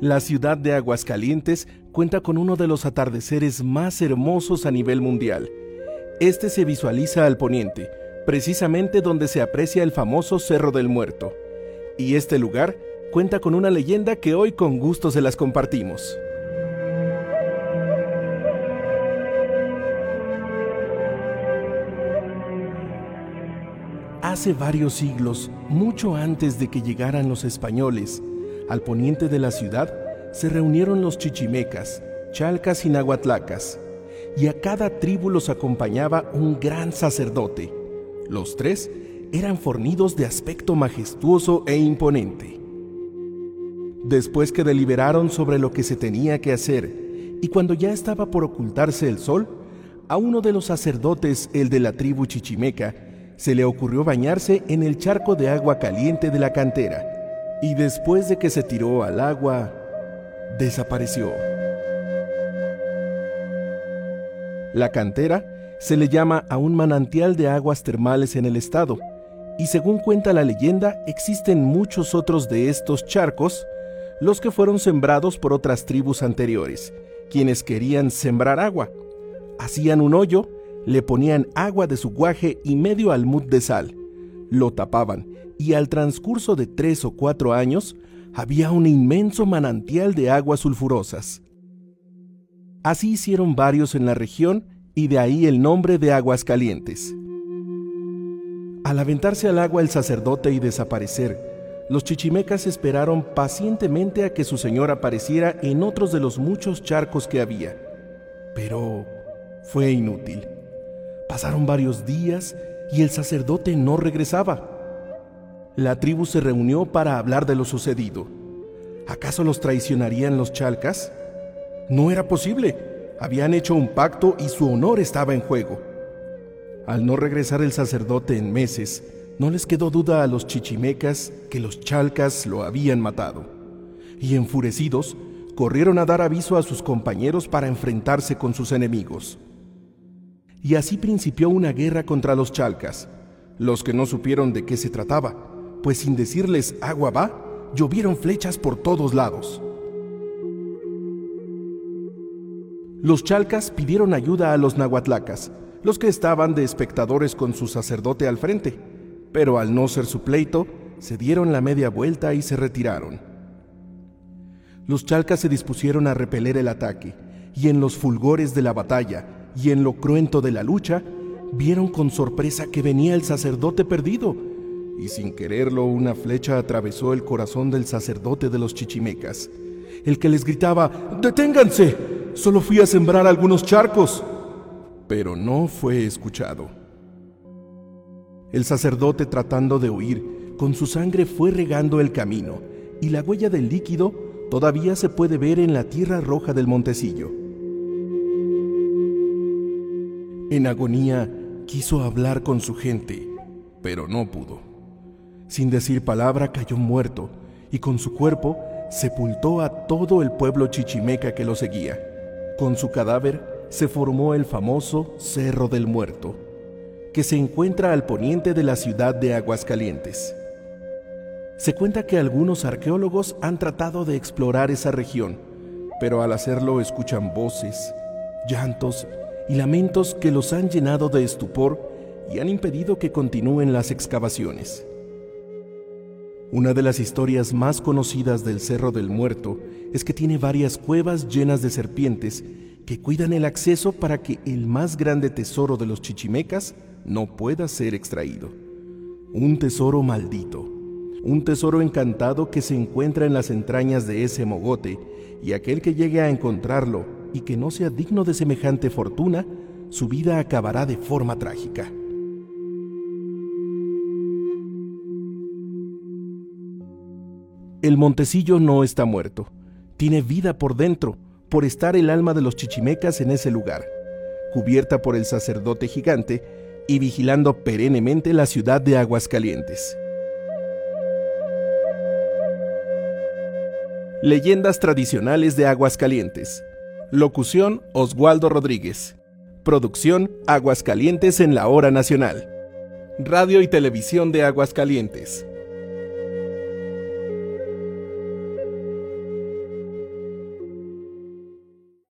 La ciudad de Aguascalientes cuenta con uno de los atardeceres más hermosos a nivel mundial. Este se visualiza al poniente, precisamente donde se aprecia el famoso Cerro del Muerto. Y este lugar cuenta con una leyenda que hoy con gusto se las compartimos. Hace varios siglos, mucho antes de que llegaran los españoles, al poniente de la ciudad se reunieron los chichimecas, chalcas y nahuatlacas, y a cada tribu los acompañaba un gran sacerdote. Los tres eran fornidos de aspecto majestuoso e imponente. Después que deliberaron sobre lo que se tenía que hacer, y cuando ya estaba por ocultarse el sol, a uno de los sacerdotes, el de la tribu chichimeca, se le ocurrió bañarse en el charco de agua caliente de la cantera y después de que se tiró al agua, desapareció. La cantera se le llama a un manantial de aguas termales en el estado, y según cuenta la leyenda, existen muchos otros de estos charcos, los que fueron sembrados por otras tribus anteriores, quienes querían sembrar agua. Hacían un hoyo, le ponían agua de su guaje y medio almud de sal, lo tapaban y al transcurso de tres o cuatro años había un inmenso manantial de aguas sulfurosas. Así hicieron varios en la región y de ahí el nombre de aguas calientes. Al aventarse al agua el sacerdote y desaparecer, los chichimecas esperaron pacientemente a que su señor apareciera en otros de los muchos charcos que había. Pero fue inútil. Pasaron varios días y el sacerdote no regresaba la tribu se reunió para hablar de lo sucedido. ¿Acaso los traicionarían los chalcas? No era posible. Habían hecho un pacto y su honor estaba en juego. Al no regresar el sacerdote en meses, no les quedó duda a los chichimecas que los chalcas lo habían matado. Y enfurecidos, corrieron a dar aviso a sus compañeros para enfrentarse con sus enemigos. Y así principió una guerra contra los chalcas, los que no supieron de qué se trataba pues sin decirles agua va, llovieron flechas por todos lados. Los chalcas pidieron ayuda a los nahuatlacas, los que estaban de espectadores con su sacerdote al frente, pero al no ser su pleito, se dieron la media vuelta y se retiraron. Los chalcas se dispusieron a repeler el ataque, y en los fulgores de la batalla y en lo cruento de la lucha, vieron con sorpresa que venía el sacerdote perdido, y sin quererlo una flecha atravesó el corazón del sacerdote de los chichimecas, el que les gritaba, ¡Deténganse! Solo fui a sembrar algunos charcos. Pero no fue escuchado. El sacerdote tratando de huir, con su sangre fue regando el camino, y la huella del líquido todavía se puede ver en la tierra roja del montecillo. En agonía quiso hablar con su gente, pero no pudo. Sin decir palabra cayó muerto y con su cuerpo sepultó a todo el pueblo chichimeca que lo seguía. Con su cadáver se formó el famoso Cerro del Muerto, que se encuentra al poniente de la ciudad de Aguascalientes. Se cuenta que algunos arqueólogos han tratado de explorar esa región, pero al hacerlo escuchan voces, llantos y lamentos que los han llenado de estupor y han impedido que continúen las excavaciones. Una de las historias más conocidas del Cerro del Muerto es que tiene varias cuevas llenas de serpientes que cuidan el acceso para que el más grande tesoro de los chichimecas no pueda ser extraído. Un tesoro maldito, un tesoro encantado que se encuentra en las entrañas de ese mogote y aquel que llegue a encontrarlo y que no sea digno de semejante fortuna, su vida acabará de forma trágica. El montecillo no está muerto, tiene vida por dentro, por estar el alma de los chichimecas en ese lugar, cubierta por el sacerdote gigante y vigilando perennemente la ciudad de Aguascalientes. Leyendas tradicionales de Aguascalientes. Locución Oswaldo Rodríguez. Producción Aguascalientes en la Hora Nacional. Radio y Televisión de Aguascalientes.